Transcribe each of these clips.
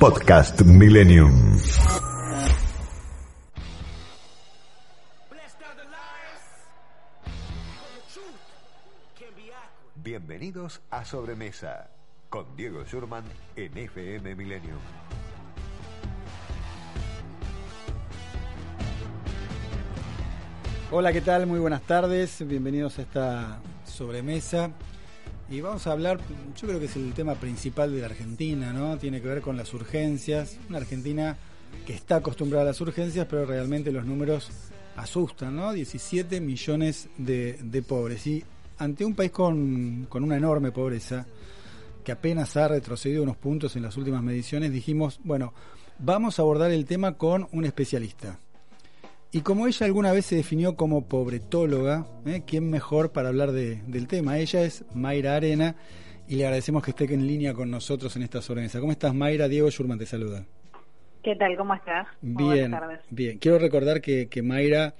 Podcast Millennium. Bienvenidos a Sobremesa con Diego Schurman en FM Millennium. Hola, ¿qué tal? Muy buenas tardes. Bienvenidos a esta sobremesa. Y vamos a hablar, yo creo que es el tema principal de la Argentina, ¿no? Tiene que ver con las urgencias. Una Argentina que está acostumbrada a las urgencias, pero realmente los números asustan, ¿no? 17 millones de, de pobres. Y ante un país con, con una enorme pobreza, que apenas ha retrocedido unos puntos en las últimas mediciones, dijimos, bueno, vamos a abordar el tema con un especialista. Y como ella alguna vez se definió como pobretóloga, ¿eh? ¿quién mejor para hablar de, del tema? Ella es Mayra Arena y le agradecemos que esté en línea con nosotros en esta sobremesa. ¿Cómo estás, Mayra? Diego Schurman te saluda. ¿Qué tal? ¿Cómo estás? Bien, bien. Quiero recordar que, que Mayra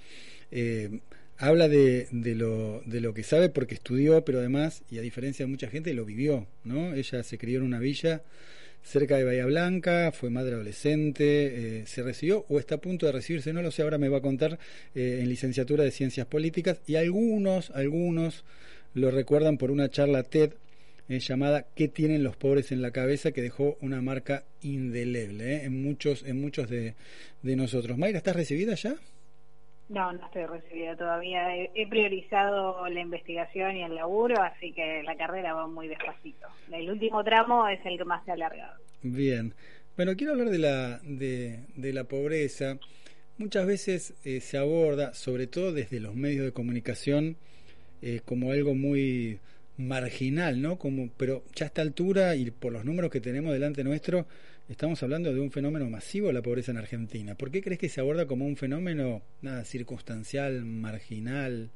eh, habla de, de, lo, de lo que sabe porque estudió, pero además, y a diferencia de mucha gente, lo vivió, ¿no? Ella se crió en una villa cerca de Bahía Blanca, fue madre adolescente, eh, se recibió o está a punto de recibirse, no lo sé, ahora me va a contar, eh, en licenciatura de Ciencias Políticas, y algunos, algunos lo recuerdan por una charla TED eh, llamada ¿Qué tienen los pobres en la cabeza? que dejó una marca indeleble en muchos, en muchos de, de nosotros. Mayra, ¿estás recibida ya? No, no estoy recibida todavía. He, priorizado la investigación y el laburo, así que la carrera va muy despacito. El último tramo es el que más se ha alargado. Bien. Bueno, quiero hablar de la, de, de la pobreza. Muchas veces eh, se aborda, sobre todo desde los medios de comunicación, eh, como algo muy marginal, ¿no? Como, pero ya a esta altura y por los números que tenemos delante nuestro, estamos hablando de un fenómeno masivo la pobreza en Argentina. ¿Por qué crees que se aborda como un fenómeno nada circunstancial, marginal?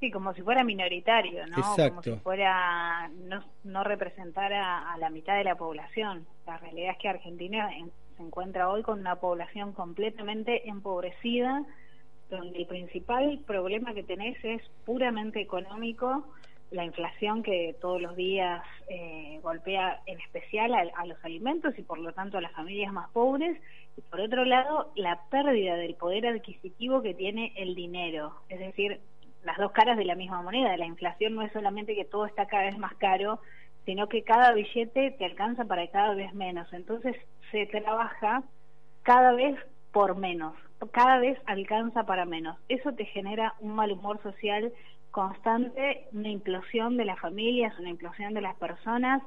Sí, como si fuera minoritario, ¿no? Exacto. Como si fuera no, no representara a la mitad de la población. La realidad es que Argentina en, se encuentra hoy con una población completamente empobrecida, donde el principal problema que tenés es puramente económico, la inflación que todos los días eh, golpea en especial a, a, los alimentos y por lo tanto a las familias más pobres, y por otro lado la pérdida del poder adquisitivo que tiene el dinero, es decir, las dos caras de la misma moneda, la inflación no es solamente que todo está cada vez más caro, sino que cada billete te alcanza para cada vez menos, entonces se trabaja cada vez por menos, cada vez alcanza para menos. Eso te genera un mal humor social constante, una implosión de las familias, una implosión de las personas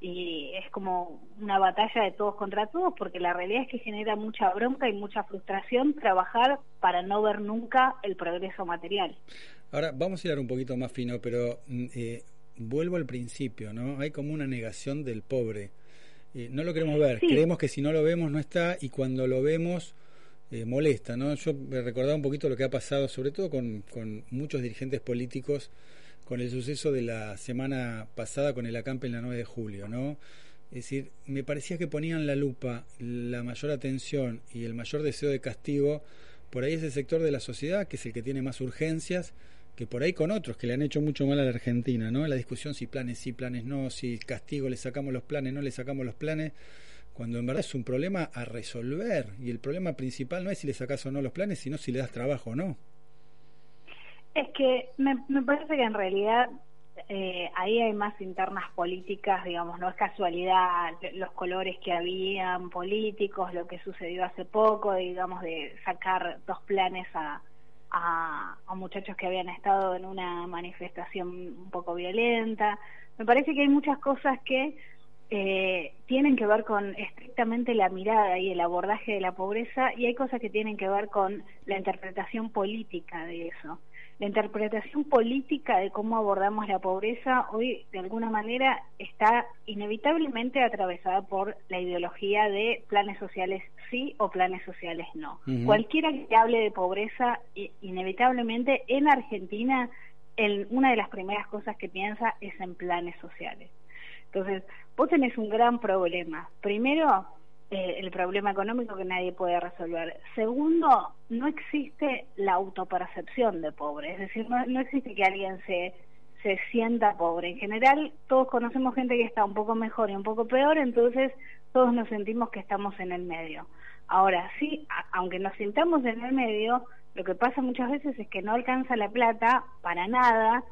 y es como una batalla de todos contra todos porque la realidad es que genera mucha bronca y mucha frustración trabajar para no ver nunca el progreso material. Ahora vamos a ir un poquito más fino, pero eh, vuelvo al principio, ¿no? Hay como una negación del pobre. Eh, no lo queremos ver, sí. creemos que si no lo vemos no está y cuando lo vemos eh, molesta, ¿no? Yo me recordaba un poquito lo que ha pasado, sobre todo con, con, muchos dirigentes políticos, con el suceso de la semana pasada con el acampe en la 9 de julio, ¿no? Es decir, me parecía que ponían la lupa, la mayor atención y el mayor deseo de castigo por ahí ese sector de la sociedad, que es el que tiene más urgencias, que por ahí con otros que le han hecho mucho mal a la Argentina, ¿no? La discusión si planes sí, planes no, si castigo le sacamos los planes, no le sacamos los planes cuando en verdad es un problema a resolver y el problema principal no es si le sacas o no los planes, sino si le das trabajo o no. Es que me, me parece que en realidad eh, ahí hay más internas políticas, digamos, no es casualidad los colores que habían políticos, lo que sucedió hace poco, digamos, de sacar dos planes a, a, a muchachos que habían estado en una manifestación un poco violenta. Me parece que hay muchas cosas que eh, tienen que ver con estrictamente la mirada y el abordaje de la pobreza y hay cosas que tienen que ver con la interpretación política de eso. la interpretación política de cómo abordamos la pobreza hoy de alguna manera está inevitablemente atravesada por la ideología de planes sociales sí o planes sociales no. Cualquiera que hable de pobreza, inevitablemente en Argentina, una de las primeras cosas que piensa es en planes sociales. Entonces, vos tenés un gran problema. Primero, eh, el problema económico que nadie puede resolver. Segundo, no existe la autopercepción de pobre, es decir, no, existe que alguien se, se sienta pobre. En general, todos conocemos gente que está un poco mejor y un poco peor, entonces todos nos sentimos que estamos en el medio. Ahora, sí, aunque nos sintamos en el medio, lo que pasa muchas veces es que no alcanza la plata para nada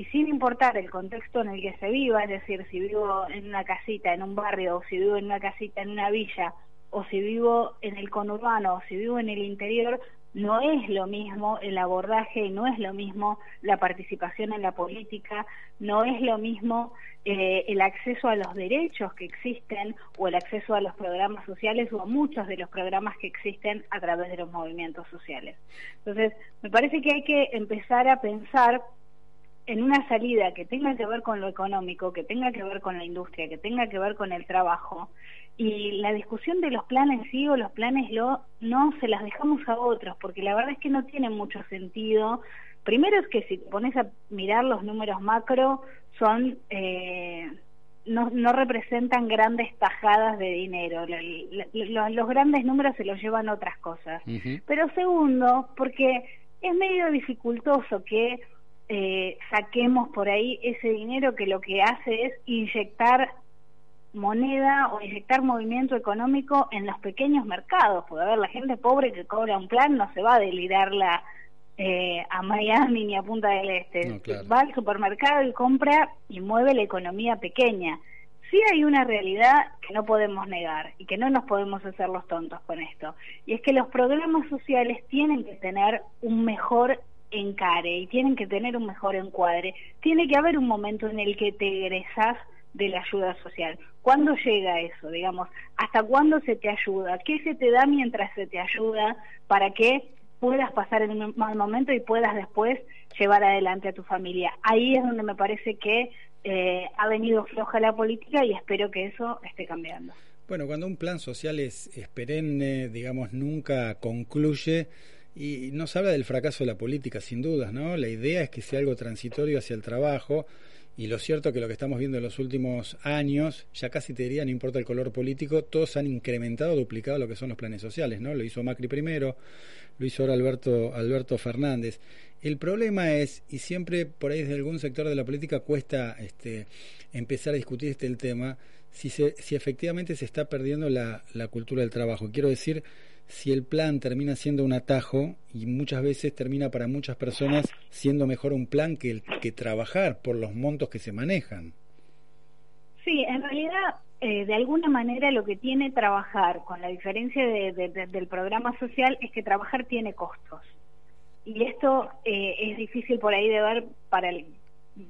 y sin importar el contexto en el que se viva, es decir, si vivo en una casita, en un barrio, o si vivo en una casita, en una villa, o si vivo en el conurbano, o si vivo en el interior, no es lo mismo el abordaje no es lo mismo la participación en la política, no es lo mismo eh, el acceso a los derechos que existen o el acceso a los programas sociales o a muchos de los programas que existen a través de los movimientos sociales. Entonces, me parece que hay que empezar a pensar en una salida que tenga que ver con lo económico, que tenga que ver con la industria, que tenga que ver con el trabajo, y la discusión de los planes sí o los planes lo, no se las dejamos a otros, porque la verdad es que no tiene mucho sentido. Primero es que si te pones a mirar los números macro, son... Eh, no, no representan grandes tajadas de dinero. los grandes números se los llevan otras cosas. Pero segundo, porque es medio dificultoso que eh, saquemos por ahí ese dinero que lo que hace es inyectar moneda o inyectar movimiento económico en los pequeños mercados, porque a ver, la gente pobre que cobra un plan no se va a delirarla eh, a Miami ni a Punta del Este, va al supermercado y compra y mueve la economía pequeña. Sí hay una realidad que no podemos negar y que no nos podemos hacer los tontos con esto, y es que los programas sociales tienen que tener un mejor encare y tienen que tener un mejor encuadre. Tiene que haber un momento en el que te egresas de la ayuda social. ¿Cuándo llega eso? Digamos, ¿hasta cuándo se te ayuda? ¿Qué se te da mientras se te ayuda para que puedas pasar en un mal momento y puedas después llevar adelante a tu familia? Ahí es donde me parece que eh, ha venido floja la política y espero que eso esté cambiando. Bueno, cuando un plan social es, es perenne, digamos, nunca concluye, y nos habla del fracaso de la política, sin dudas, ¿no? La idea es que sea algo transitorio hacia el trabajo, y lo cierto que lo que estamos viendo en los últimos años, ya casi te diría, no importa el color político, todos han incrementado, duplicado lo que son los planes sociales, ¿no? Lo hizo Macri primero, lo hizo ahora Alberto, Alberto Fernández. El problema es, y siempre por ahí desde algún sector de la política cuesta este, empezar a discutir este el tema, si, se, si efectivamente se está perdiendo la, la cultura del trabajo. Quiero decir, si el plan termina siendo un atajo y muchas veces termina para muchas personas siendo mejor un plan que, el, que trabajar por los montos que se manejan. Sí, en realidad, eh, de alguna manera lo que tiene trabajar, con la diferencia del programa social, es que trabajar tiene costos. Y esto eh, es difícil por ahí de ver para el,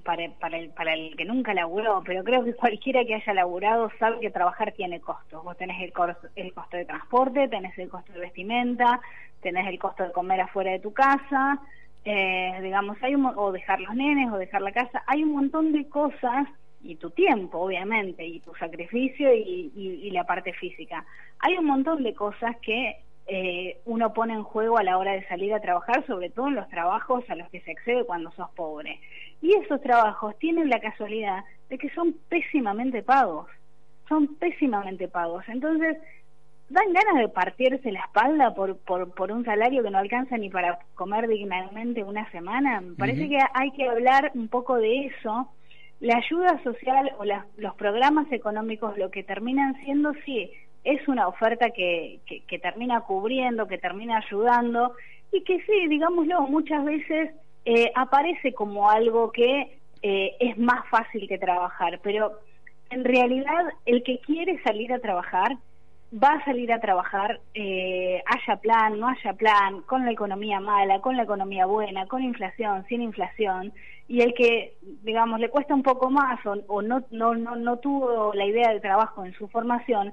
para, para, el, para el que nunca laburó, pero creo que cualquiera que haya laburado sabe que trabajar tiene costos. Vos tenés el, el costo de transporte, tenés el costo de vestimenta, tenés el costo de comer afuera de tu casa, eh, digamos, hay un, o dejar los nenes o dejar la casa, hay un montón de cosas y tu tiempo, obviamente, y tu sacrificio y, y la parte física. Hay un montón de cosas que eh, uno pone en juego a la hora de salir a trabajar, sobre todo en los trabajos a los que se accede cuando sos pobre. Y esos trabajos tienen la casualidad de que son pésimamente pagos, son pésimamente pagos. Entonces, dan ganas de partirse la espalda por, por, por un salario que no alcanza ni para comer dignamente una semana. Me parece que hay que hablar un poco de eso. La ayuda social o los programas económicos lo que terminan siendo, sí, es una oferta que, que, termina cubriendo, que termina ayudando y que sí, digámoslo, muchas veces eh, aparece como algo que eh, es más fácil que trabajar, pero en realidad el que quiere salir a trabajar va a salir a trabajar, eh, haya plan, no haya plan, con la economía mala, con la economía buena, con inflación, sin inflación, y el que, digamos, le cuesta un poco más o, o no, no, no, no tuvo la idea de trabajo en su formación,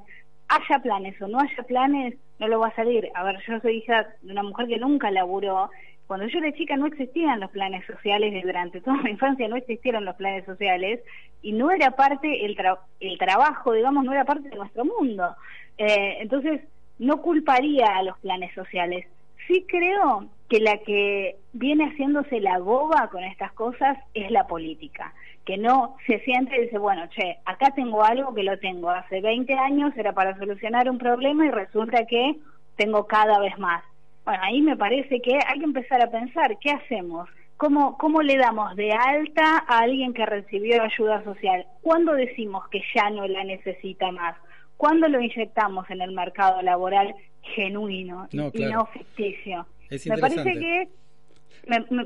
haya planes o no haya planes, no lo va a salir. A ver, yo soy hija de una mujer que nunca laburó Cuando yo era chica no existían los planes sociales durante toda mi infancia no existieron los planes sociales y no era parte, el, el trabajo, digamos, no era parte de nuestro mundo. Eh, entonces, no culparía a los planes sociales. Sí creo que la que viene haciéndose la boba con estas cosas es la política, que no se siente y dice, bueno, che, acá tengo algo que lo tengo hace 20 años, era para solucionar un problema y resulta que tengo cada vez más. Bueno, ahí me parece que hay que empezar a pensar, ¿qué hacemos? ¿Cómo, ¿Cómo le damos de alta a alguien que recibió ayuda social? ¿Cuándo decimos que ya no la necesita más? ¿Cuándo lo inyectamos en el mercado laboral genuino y no ficticio? me parece que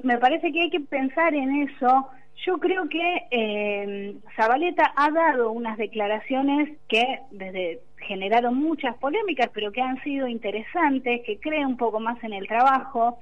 me, parece que hay que pensar en eso. Yo creo que eh, Zabaleta ha dado unas declaraciones que desde generaron muchas polémicas, pero que han sido interesantes, que creen un poco más en el trabajo.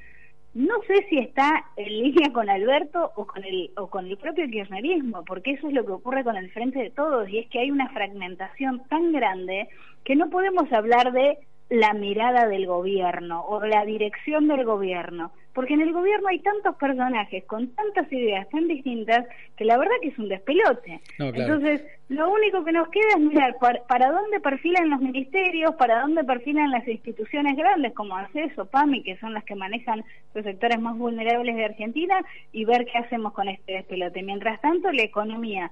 No sé si está en línea con Alberto o con el o con el propio kirchnerismo, porque eso es lo que ocurre con el frente de todos y es que hay una fragmentación tan grande que no podemos hablar de la mirada del gobierno o la dirección del gobierno, porque en el gobierno hay tantos personajes con tantas ideas tan distintas que la verdad que es un despelote. Entonces, lo único que nos queda es mirar para, dónde perfilan los ministerios, para dónde perfilan las instituciones grandes como ACES o PAMI, que son las que manejan los sectores más vulnerables de Argentina, y ver qué hacemos con este despelote. Mientras tanto, la economía,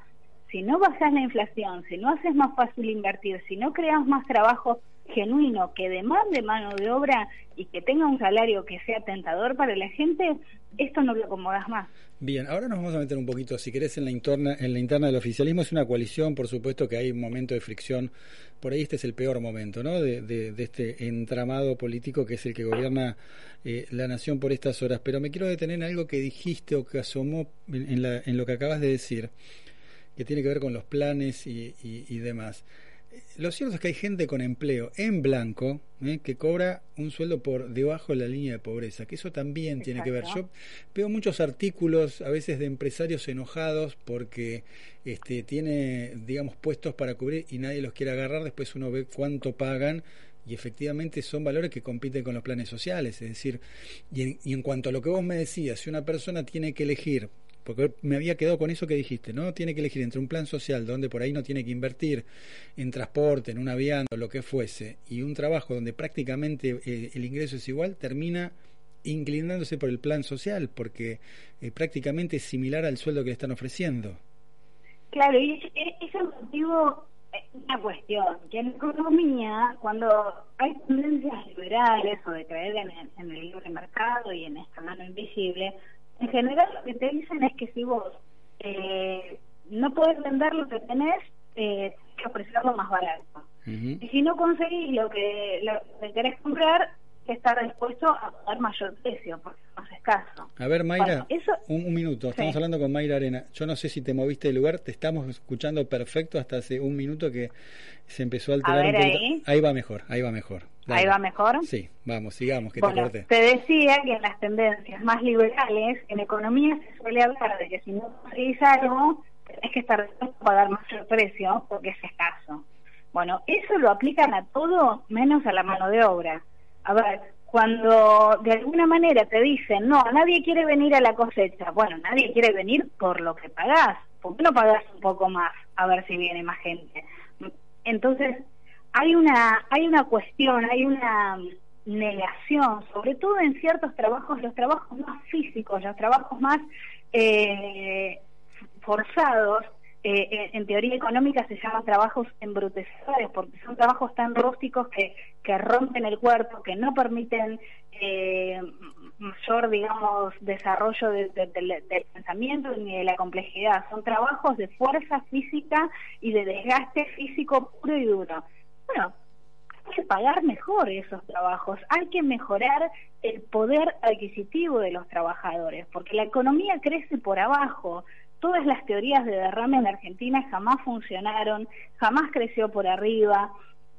si no bajas la inflación, si no haces más fácil invertir, si no creas más trabajo genuino que demande mano de obra y que tenga un salario que sea tentador para la gente, esto no lo acomodas más. Bien, ahora nos vamos a meter un poquito, si querés, en la interna, en la interna del oficialismo. Es una coalición, por supuesto que hay un momento de fricción. Por ahí este es el peor momento, ¿no? De, este entramado político que es el que gobierna eh, la nación por estas horas. Pero me quiero detener en algo que dijiste o que asomó en, la, en lo que acabas de decir, que tiene que ver con los planes y, y demás lo cierto es que hay gente con empleo en blanco ¿eh? que cobra un sueldo por debajo de la línea de pobreza, que eso también tiene que ver. Yo veo muchos artículos a veces de empresarios enojados porque este, tiene, digamos, puestos para cubrir y nadie los quiere agarrar, después uno ve cuánto pagan y efectivamente son valores que compiten con los planes sociales. Es decir, y y en cuanto a lo que vos me decías, si una persona tiene que elegir porque me había quedado con eso que dijiste, ¿no? Tiene que elegir entre un plan social donde por ahí no tiene que invertir en transporte, en un avión, lo que fuese, y un trabajo donde prácticamente eh, el ingreso es igual, termina inclinándose por el plan social, porque eh, prácticamente es similar al sueldo que le están ofreciendo. Claro, y es el motivo eh, una cuestión, que en economía, cuando hay tendencias liberales o de creer en en el libre mercado y en esta mano invisible, en general lo que te dicen es que si vos eh, no puedes vender lo que tenés, eh, que ofrecerlo más barato. Y si no conseguís lo que, lo que querés comprar, que estar dispuesto a pagar mayor precio, porque es más escaso. A ver, Mayra, un, minuto, estamos hablando con Mayra Arena. Yo no sé si te moviste de lugar, te estamos escuchando perfecto hasta hace un minuto que se empezó a alterar un poquito. Ahí. ahí va mejor, ahí va mejor. Ahí va mejor. Sí, vamos, sigamos, que te corte. Te decía que en las tendencias más liberales, en economía se suele hablar de que si no conseguís algo, tenés que estar dispuesto a pagar mayor precio porque es escaso. Bueno, eso lo aplican a todo menos a la mano de obra. A ver, cuando de alguna manera te dicen, no, nadie quiere venir a la cosecha, bueno, nadie quiere venir por lo que pagás, ¿por qué no pagás un poco más a ver si viene más gente? Entonces, hay una, hay una cuestión, hay una negación, sobre todo en ciertos trabajos, los trabajos más físicos, los trabajos más eh, forzados, eh, en teoría económica se llaman trabajos embrutecedores porque son trabajos tan rústicos que, que rompen el cuerpo, que no permiten eh, mayor, digamos, desarrollo del pensamiento ni de la complejidad. Son trabajos de fuerza física y de desgaste físico puro y duro. Bueno, hay que pagar mejor esos trabajos, hay que mejorar el poder adquisitivo de los trabajadores, porque la economía crece por abajo, todas las teorías de derrame en Argentina jamás funcionaron, jamás creció por arriba.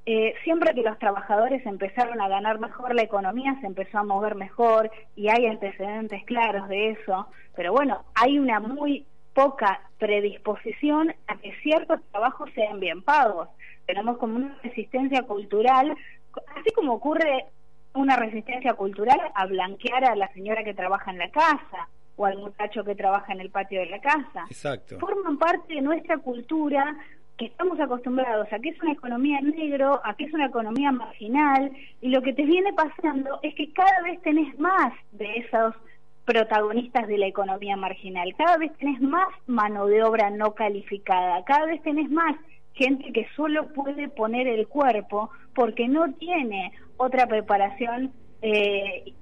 Eh, siempre que los trabajadores empezaron a ganar mejor, la economía se empezó a mover mejor y hay antecedentes claros de eso. Pero bueno, hay una muy poca predisposición a que ciertos trabajos sean bien pagos. Tenemos como una resistencia cultural, así como ocurre una resistencia cultural a blanquear a la señora que trabaja en la casa o al muchacho que trabaja en el patio de la casa. Exacto. Forman parte de nuestra cultura que estamos acostumbrados a que es una economía negro, a que es una economía marginal, y lo que te viene pasando es que cada vez tenés más de esos protagonistas de la economía marginal, cada vez tenés más mano de obra no calificada, cada vez tenés más gente que solo puede poner el cuerpo porque no tiene otra preparación eh,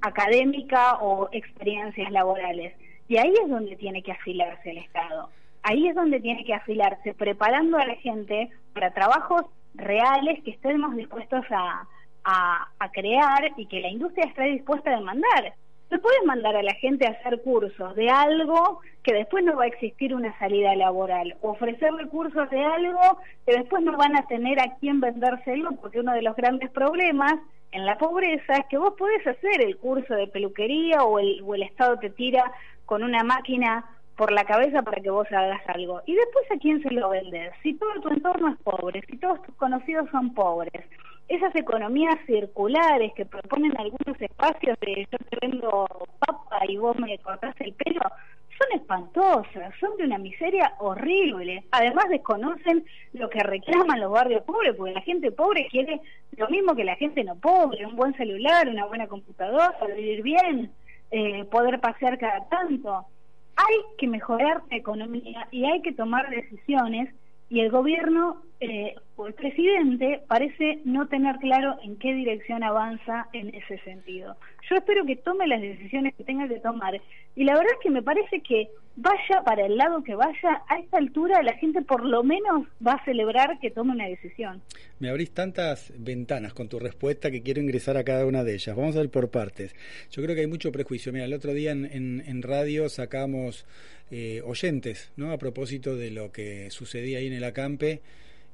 académica o experiencias laborales. Y ahí es donde tiene que afilarse el Estado. Ahí es donde tiene que afilarse, preparando a la gente para trabajos reales que estemos dispuestos a, a, crear y que la industria esté dispuesta a demandar. No puedes mandar a la gente a hacer cursos de algo que después no va a existir una salida laboral, o ofrecerle cursos de algo que después no van a tener a quién vendérselo, porque uno de los grandes problemas en la pobreza es que vos podés hacer el curso de peluquería o el, o el Estado te tira con una máquina por la cabeza para que vos hagas algo. Y después a quién se lo vendes. Si todo tu entorno es pobre, si todos tus conocidos son pobres, esas economías circulares que proponen algunos espacios de yo te vendo papa y vos me cortás el pelo, son espantosas, son de una miseria horrible. Además desconocen lo que reclaman los barrios pobres, porque la gente pobre quiere lo mismo que la gente no pobre, un buen celular, una buena computadora, vivir bien, eh, poder pasear cada tanto. Hay que mejorar la economía y hay que tomar decisiones y el gobierno eh, el presidente parece no tener claro en qué dirección avanza en ese sentido. Yo espero que tome las decisiones que tenga que tomar y la verdad es que me parece que vaya para el lado que vaya, a esta altura la gente por lo menos va a celebrar que tome una decisión. Me abrís tantas ventanas con tu respuesta que quiero ingresar a cada una de ellas. Vamos a ver por partes. Yo creo que hay mucho prejuicio. Mira, el otro día en, en radio sacamos eh, oyentes, ¿no? A propósito de lo que sucedía ahí en el acampe.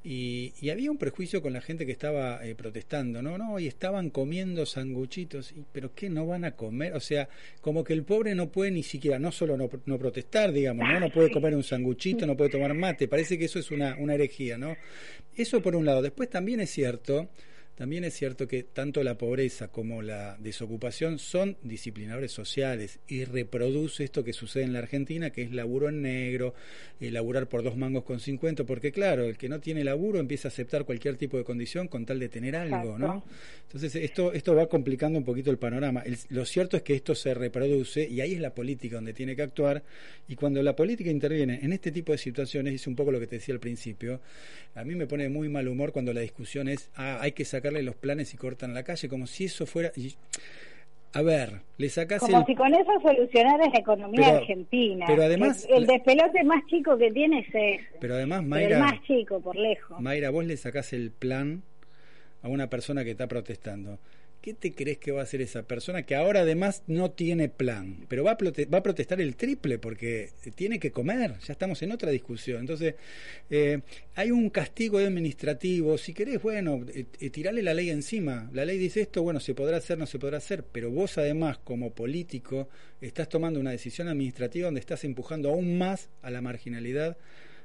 Y, había un prejuicio con la gente que estaba eh, protestando, ¿no? No, y estaban comiendo sanguchitos, pero ¿qué no van a comer? O sea, como que el pobre no puede ni siquiera, no solo no, no protestar, digamos, ¿no? No puede comer un sanguchito, no puede tomar mate, parece que eso es una, una herejía, ¿no? Eso por un lado. Después también es cierto también es cierto que tanto la pobreza como la desocupación son disciplinadores sociales y reproduce esto que sucede en la Argentina, que es laburo en negro, eh, laburar por dos mangos con cincuenta, porque claro, el que no tiene laburo empieza a aceptar cualquier tipo de condición con tal de tener algo, ¿no? Entonces esto, esto va complicando un poquito el panorama. lo cierto es que esto se reproduce y ahí es la política donde tiene que actuar y cuando la política interviene en este tipo de situaciones, es un poco lo que te decía al principio, a mí me pone muy mal humor cuando la discusión es, ah, hay que sacar los planes y cortan la calle, como si eso fuera... A ver, le sacas Como si con eso solucionaras la economía argentina. Pero además... El, despelote más chico que tienes es... Pero además, Mayra... El más chico, por lejos. Mayra, vos le sacás el plan a una persona que está protestando. ¿Qué te crees que va a hacer esa persona que ahora además no tiene plan? Pero va a, va a protestar el triple porque tiene que comer, ya estamos en otra discusión. Entonces, eh, hay un castigo administrativo, si querés, bueno, eh, eh, tirarle la ley encima. La ley dice esto, bueno, se podrá hacer, no se podrá hacer, pero vos además como político estás tomando una decisión administrativa donde estás empujando aún más a la marginalidad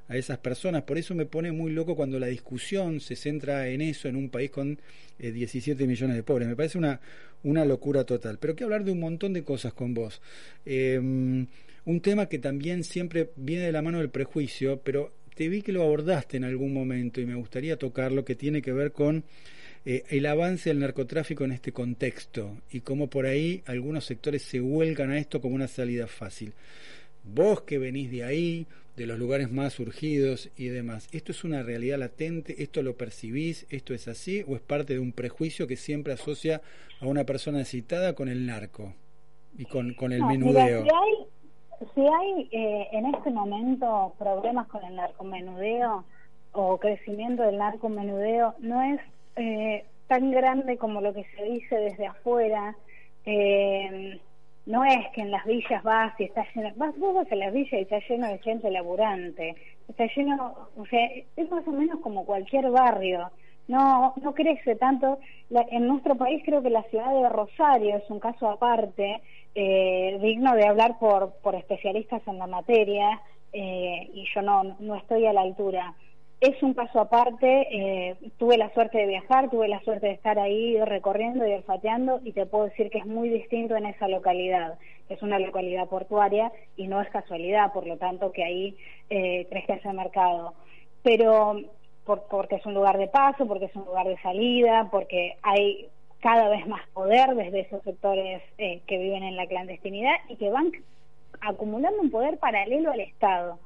a esas personas. Por eso me pone muy loco cuando la discusión se centra en eso en un país con 17 eh, millones de pobres. Me parece una, una locura total. Pero quiero hablar de un montón de cosas con vos. Em, un tema que también siempre viene de la mano del prejuicio, pero te vi que lo abordaste en algún momento y me gustaría tocarlo, que tiene que ver con eh, el avance del narcotráfico en este contexto y cómo por ahí algunos sectores se vuelcan a esto como una salida fácil. Vos que venís de ahí, de los lugares más surgidos y demás. ¿Esto es una realidad latente? ¿Esto lo percibís? ¿Esto es así? ¿O es parte de un prejuicio que siempre asocia a una persona citada con el narco y con, con el menudeo? si hay, si hay eh, en este momento problemas con el narcomenudeo o crecimiento del narcomenudeo, no es eh, tan grande como lo que se dice desde afuera. Eh, no es que en las villas vas y está lleno, vas, vos vas a las villas y está lleno de gente laburante, está lleno, o sea, es más o menos como cualquier barrio, no, no crece tanto, en nuestro país creo que la ciudad de Rosario es un caso aparte, eh, digno de hablar por, por especialistas en la materia, eh, y yo no, no estoy a la altura. Es un caso aparte, eh, tuve la suerte de viajar, tuve la suerte de estar ahí recorriendo y olfateando y te puedo decir que es muy distinto en esa localidad. Es una localidad portuaria y no es casualidad, por lo tanto que ahí eh, crezca ese mercado. Pero porque es un lugar de paso, porque es un lugar de salida, porque hay cada vez más poder desde esos sectores eh, que viven en la clandestinidad y que van acumulando un poder paralelo al Estado.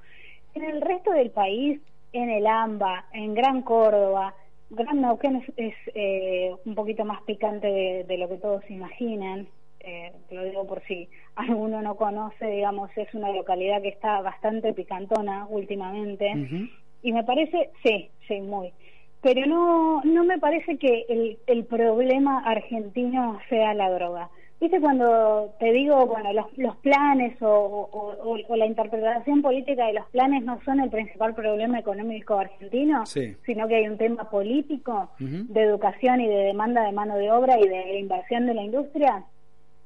En el resto del país en el AMBA, en Gran Córdoba. Gran Neuquén es, eh, un poquito más picante de, lo que todos imaginan. Eh, lo digo por si alguno no conoce, digamos, es una localidad que está bastante picantona últimamente. Y me parece, sí, sí, muy. Pero no, no me parece que el, el problema argentino sea la droga. ¿Viste cuando te digo, bueno, los, planes o, la interpretación política de los planes no son el principal problema económico argentino, sino que hay un tema político de educación y de demanda de mano de obra y de inversión de la industria?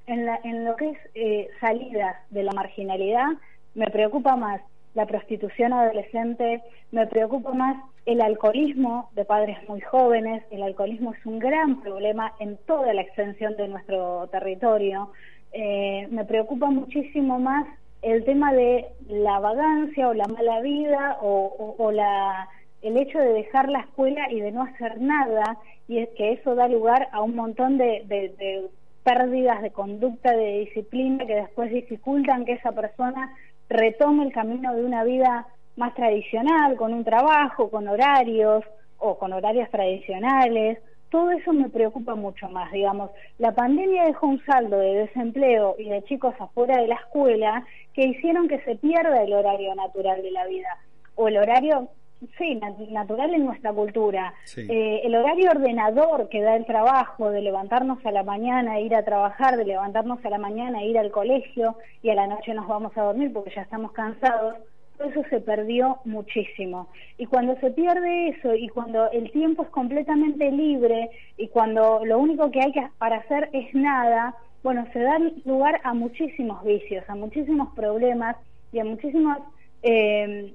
En, en lo que es eh, salidas de la marginalidad, me preocupa más la prostitución adolescente, me preocupa más el alcoholismo de padres muy jóvenes, el alcoholismo es un gran problema en toda la extensión de nuestro territorio, eh, me preocupa muchísimo más el tema de la vagancia o la mala vida o, la el hecho de dejar la escuela y de no hacer nada y es que eso da lugar a un montón de, de pérdidas de conducta, de disciplina que después dificultan que esa persona retome el camino de una vida más tradicional, con un trabajo, con horarios o con horarios tradicionales. Todo eso me preocupa mucho más, digamos. La pandemia dejó un saldo de desempleo y de chicos afuera de la escuela que hicieron que se pierda el horario natural de la vida o el horario sí, natural en nuestra cultura. Eh, el horario ordenador que da el trabajo, de levantarnos a la mañana e ir a trabajar, de levantarnos a la mañana e ir al colegio y a la noche nos vamos a dormir porque ya estamos cansados, todo eso se perdió muchísimo. Y cuando se pierde eso y cuando el tiempo es completamente libre y cuando lo único que hay que para hacer es nada, bueno, se da lugar a muchísimos vicios, a muchísimos problemas y a muchísimas... Eh,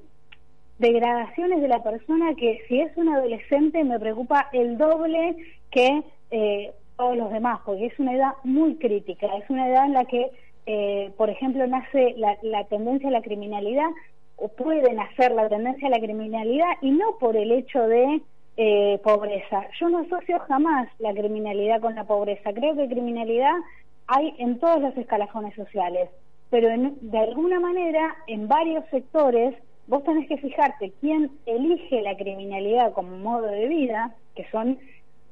degradaciones de la persona que si es un adolescente me preocupa el doble que eh, todos los demás, porque es una edad muy crítica, es una edad en la que, eh, por ejemplo, nace la, tendencia a la criminalidad, o puede nacer la tendencia a la criminalidad, y no por el hecho de eh, pobreza. Yo no asocio jamás la criminalidad con la pobreza, creo que criminalidad hay en todos los escalafones sociales, pero de alguna manera en varios sectores vos tenés que fijarte quién elige la criminalidad como modo de vida, que son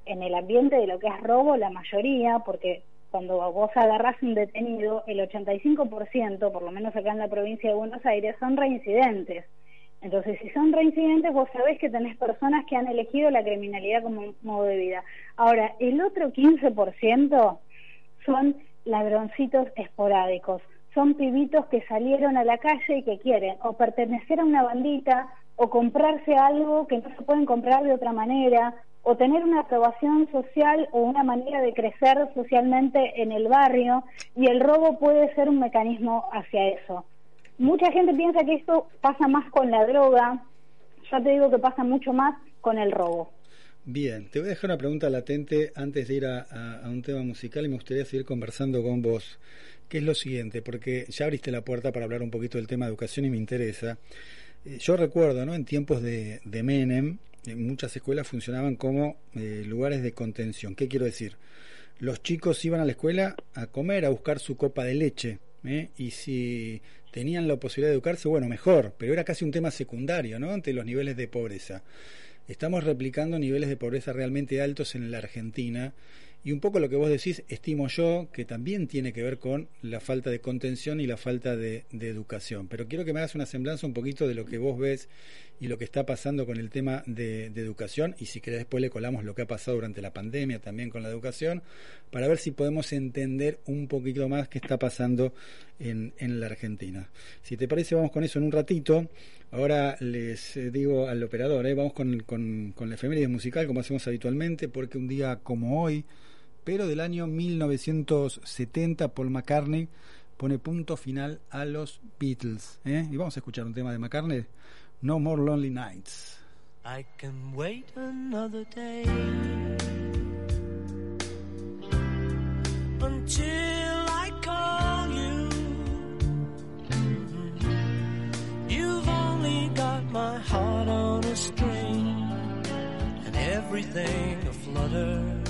en el ambiente de lo que es robo la mayoría, porque cuando vos agarrás un detenido, el 85%, por lo menos acá en la provincia de Buenos Aires, son reincidentes. Entonces, si son reincidentes, vos sabés que tenés personas que han elegido la criminalidad como modo de vida. Ahora, el otro 15% son ladroncitos esporádicos son pibitos que salieron a la calle y que quieren o pertenecer a una bandita o comprarse algo que no se pueden comprar de otra manera o tener una aprobación social o una manera de crecer socialmente en el barrio y el robo puede ser un mecanismo hacia eso. Mucha gente piensa que esto pasa más con la droga, yo te digo que pasa mucho más con el robo. Bien, te voy a dejar una pregunta latente antes de ir a, a un tema musical y me gustaría seguir conversando con vos que es lo siguiente, porque ya abriste la puerta para hablar un poquito del tema de educación y me interesa. Eh, yo recuerdo, ¿no? En tiempos de, de Menem, en muchas escuelas funcionaban como eh, lugares de contención. ¿Qué quiero decir? Los chicos iban a la escuela a comer, a buscar su copa de leche, ¿eh? y si tenían la posibilidad de educarse, bueno, mejor, pero era casi un tema secundario, ¿no? Ante los niveles de pobreza. Estamos replicando niveles de pobreza realmente altos en la Argentina y un poco lo que vos decís, estimo yo, que también tiene que ver con la falta de contención y la falta de, educación. Pero quiero que me hagas una semblanza un poquito de lo que vos ves y lo que está pasando con el tema de, educación y si querés después le colamos lo que ha pasado durante la pandemia también con la educación para ver si podemos entender un poquito más qué está pasando en, en la Argentina. Si te parece vamos con eso en un ratito. Ahora les eh, digo al operador, ¿eh? vamos con, con, con la efeméride musical como hacemos habitualmente porque un día como hoy pero del año 1970 Paul McCartney pone punto final a los Beatles. ¿eh? Y vamos a escuchar un tema de McCartney, No More Lonely Nights. I can wait another day until I call you. You've only got my heart on a string and everything aflutter.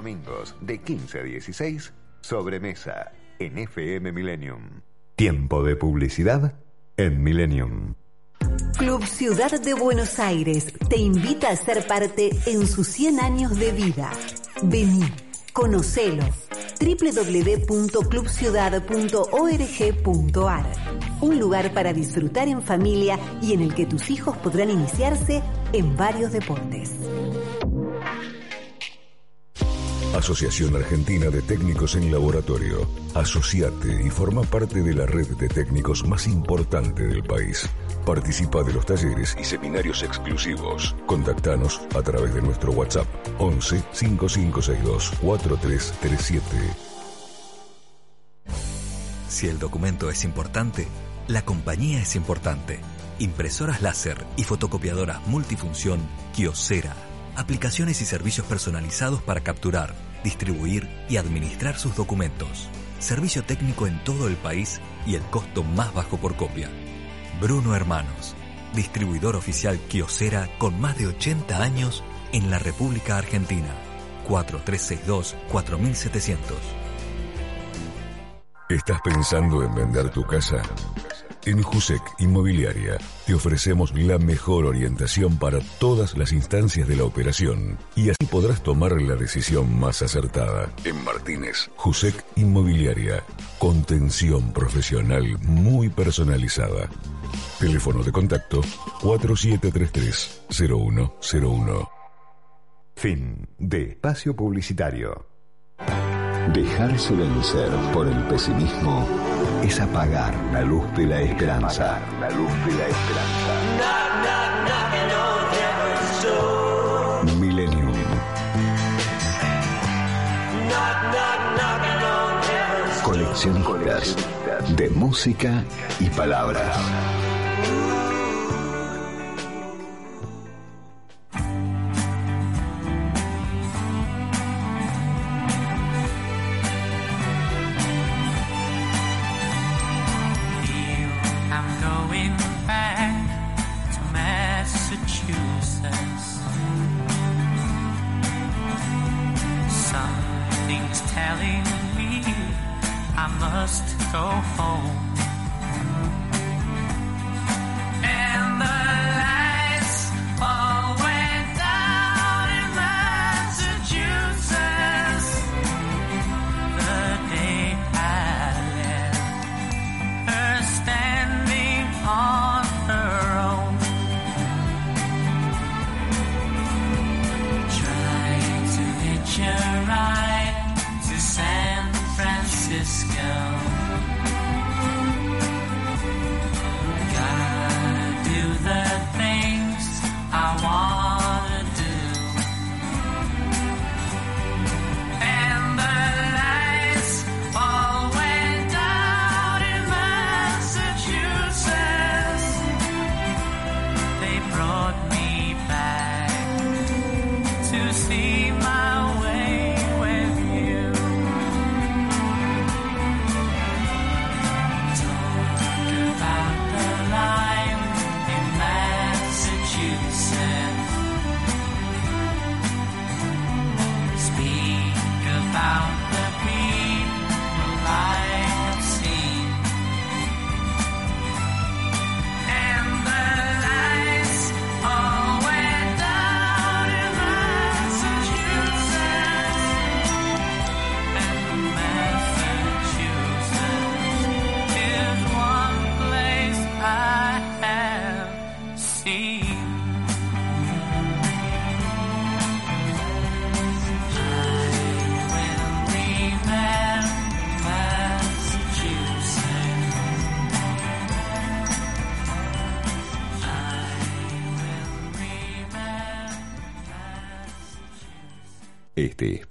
domingos de 15 a 16, sobremesa en FM Millennium. Tiempo de publicidad en Millennium. Club Ciudad de Buenos Aires te invita a ser parte en sus 100 años de vida. Vení, conocelo. www.clubciudad.org.ar Un lugar para disfrutar en familia y en el que tus hijos podrán iniciarse en varios deportes. Asociación Argentina de Técnicos en Laboratorio. Asociate y forma parte de la red de técnicos más importante del país. Participa de los talleres y seminarios exclusivos. Contactanos a través de nuestro WhatsApp 11 5562 4337. Si el documento es importante, la compañía es importante. Impresoras láser y fotocopiadoras multifunción Kiosera. Aplicaciones y servicios personalizados para capturar, distribuir y administrar sus documentos. Servicio técnico en todo el país y el costo más bajo por copia. Bruno Hermanos, distribuidor oficial Kiosera con más de 80 años en la República Argentina. 4362-4700. ¿Estás pensando en vender tu casa? En Jusec Inmobiliaria te ofrecemos la mejor orientación para todas las instancias de la operación y así podrás tomar la decisión más acertada. En Martínez, Jusec Inmobiliaria, contención profesional muy personalizada. Teléfono de contacto 4733-0101. Fin de espacio publicitario. Dejarse vencer por el pesimismo es apagar la luz de la esperanza. La luz de la esperanza. Millennium. Coleccionistas de música y palabras. Must go home.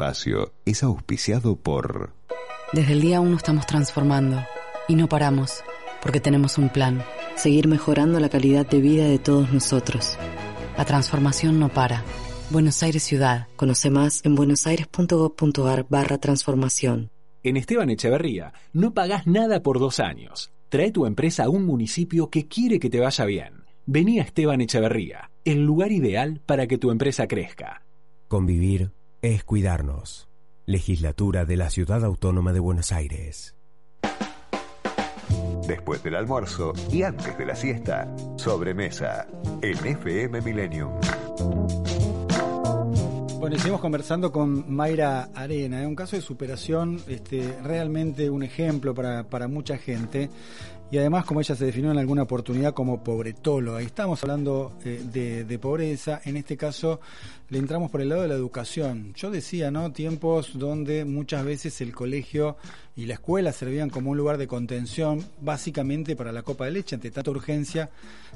Espacio es auspiciado por... Desde el día uno estamos transformando y no paramos porque tenemos un plan, seguir mejorando la calidad de vida de todos nosotros. La transformación no para. Buenos Aires Ciudad. Conoce más en buenosaires.gov.ar barra transformación. En Esteban Echeverría no pagás nada por dos años. Trae tu empresa a un municipio que quiere que te vaya bien. Vení a Esteban Echeverría, el lugar ideal para que tu empresa crezca. Convivir es cuidarnos. Legislatura de la Ciudad Autónoma de Buenos Aires. Después del almuerzo y antes de la siesta, sobremesa en FM Millennium. Bueno, y seguimos conversando con Mayra Arena, ¿eh? un caso de superación, este, realmente un ejemplo para, para mucha gente. Y además, como ella se definió en alguna oportunidad como pobretóloga. Y estamos hablando eh, de, pobreza, en este caso le entramos por el lado de la educación. Yo decía, ¿no? Tiempos donde muchas veces el colegio y la escuela servían como un lugar de contención, básicamente para la copa de leche, ante tanta urgencia,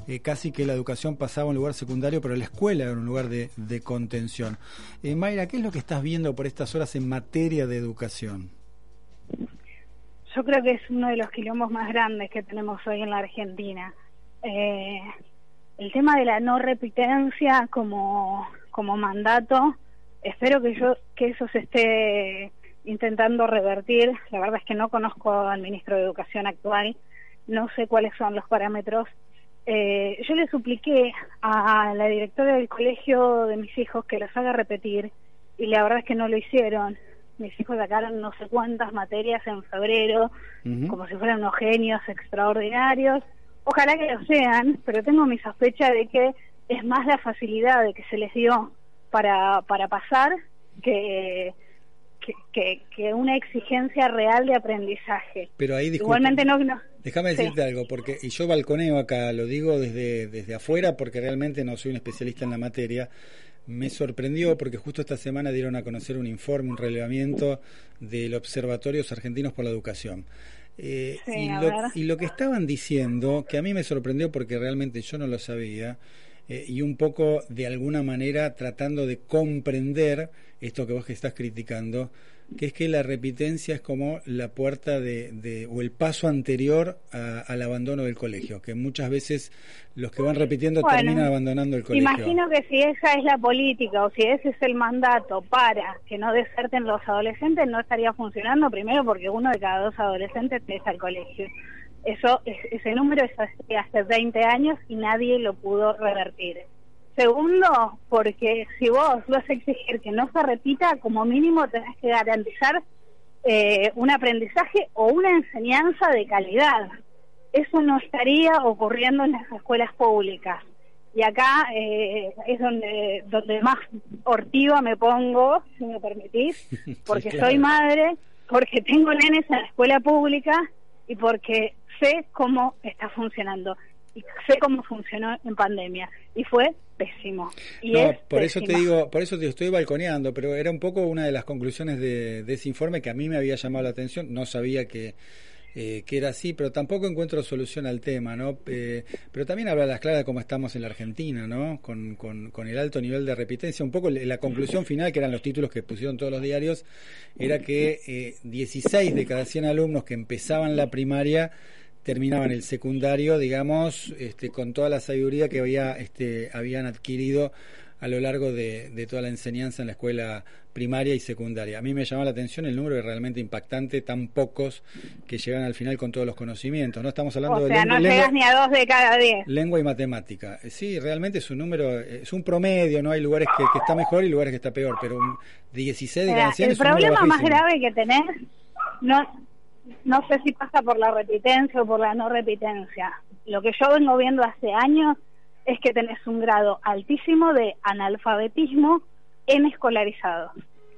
eh, casi que la educación pasaba a un lugar secundario, pero la escuela era un lugar de, de contención. Eh, Mayra, ¿qué es lo que estás viendo por estas horas en materia de educación? Yo creo que es uno de los quilombos más grandes que tenemos hoy en la Argentina. Eh, el tema de la no repitencia como, como mandato, espero que yo que eso se esté intentando revertir. La verdad es que no conozco al ministro de Educación actual, no sé cuáles son los parámetros. Eh, yo le supliqué a la directora del colegio de mis hijos que los haga repetir y la verdad es que no lo hicieron mis hijos sacaron no sé cuántas materias en febrero, como si fueran unos genios extraordinarios. Ojalá que lo sean, pero tengo mi sospecha de que es más la facilidad de que se les dio para, para pasar que, que, que, una exigencia real de aprendizaje. Pero ahí, Igualmente no... no Déjame decirte algo, porque y yo balconeo acá, lo digo desde, desde afuera porque realmente no soy un especialista en la materia, me sorprendió porque justo esta semana dieron a conocer un informe, un relevamiento del Observatorio Argentinos por la Educación. Eh, y, lo, y, lo, que estaban diciendo, que a mí me sorprendió porque realmente yo no lo sabía, eh, y un poco de alguna manera tratando de comprender esto que vos que estás criticando, que es que la repitencia es como la puerta de, de o el paso anterior a, al abandono del colegio, que muchas veces los que van repitiendo bueno, terminan abandonando el colegio. Imagino que si esa es la política o si ese es el mandato para que no deserten los adolescentes, no estaría funcionando, primero porque uno de cada dos adolescentes deja el colegio. Eso, ese número es hace 20 años y nadie lo pudo revertir. Segundo, porque si vos vas a exigir que no se repita, como mínimo tenés que garantizar eh, un aprendizaje o una enseñanza de calidad. Eso no estaría ocurriendo en las escuelas públicas. Y acá eh, es donde, donde más hortiva me pongo, si me permitís, porque sí, claro. soy madre, porque tengo nenes en la escuela pública y porque sé cómo está funcionando y sé cómo funcionó en pandemia y fue pésimo. Y no, es por pésimo. eso te digo, por eso te estoy balconeando, pero era un poco una de las conclusiones de, de ese informe que a mí me había llamado la atención, no sabía que eh, que era así, pero tampoco encuentro solución al tema, ¿no? Eh, pero también habla a las claras de cómo estamos en la Argentina, ¿no? Con, con, con, el alto nivel de repitencia. Un poco la conclusión final, que eran los títulos que pusieron todos los diarios, era que eh, 16 de cada 100 alumnos que empezaban la primaria terminaban el secundario, digamos, este, con toda la sabiduría que había, este, habían adquirido a lo largo de, de, toda la enseñanza en la escuela primaria y secundaria. A mí me llama la atención el número es realmente impactante, tan pocos que llegan al final con todos los conocimientos. No estamos hablando o de sea, lengua, no llegas ni a dos de cada diez. Lengua y matemática. Sí, realmente es un número, es un promedio, no hay lugares que, que está mejor y lugares que está peor, pero de 16 de cada 100 El es un problema más grave que tenés no no sé si pasa por la repitencia o por la no repitencia. Lo que yo vengo viendo hace años es que tenés un grado altísimo de analfabetismo en escolarizados.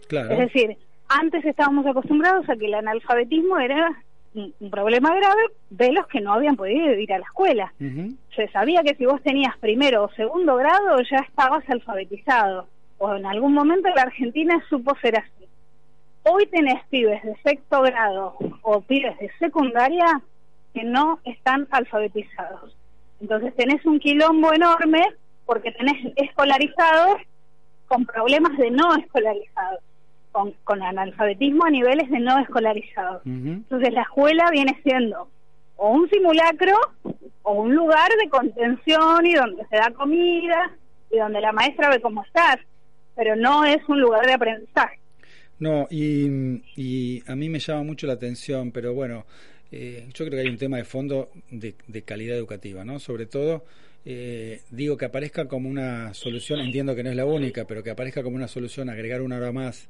Claro. Es decir, antes estábamos acostumbrados a que el analfabetismo era un, un problema grave de los que no habían podido ir a la escuela. Uh -huh. Se sabía que si vos tenías primero o segundo grado ya estabas alfabetizado. O en algún momento la Argentina supo ser así. Hoy tenés pibes de sexto grado o pibes de secundaria que no están alfabetizados. Entonces tenés un quilombo enorme porque tenés escolarizados con problemas de no escolarizados. con, con analfabetismo a niveles de no escolarizados. Entonces la escuela viene siendo o un simulacro o un lugar de contención y donde se da comida y donde la maestra ve cómo estás, pero no es un lugar de aprendizaje. No, y, y a mí me llama mucho la atención, pero bueno, eh, yo creo que hay un tema de fondo de, de calidad educativa, ¿no? Sobre todo, eh, digo que aparezca como una solución, entiendo que no es la única, pero que aparezca como una solución agregar una hora más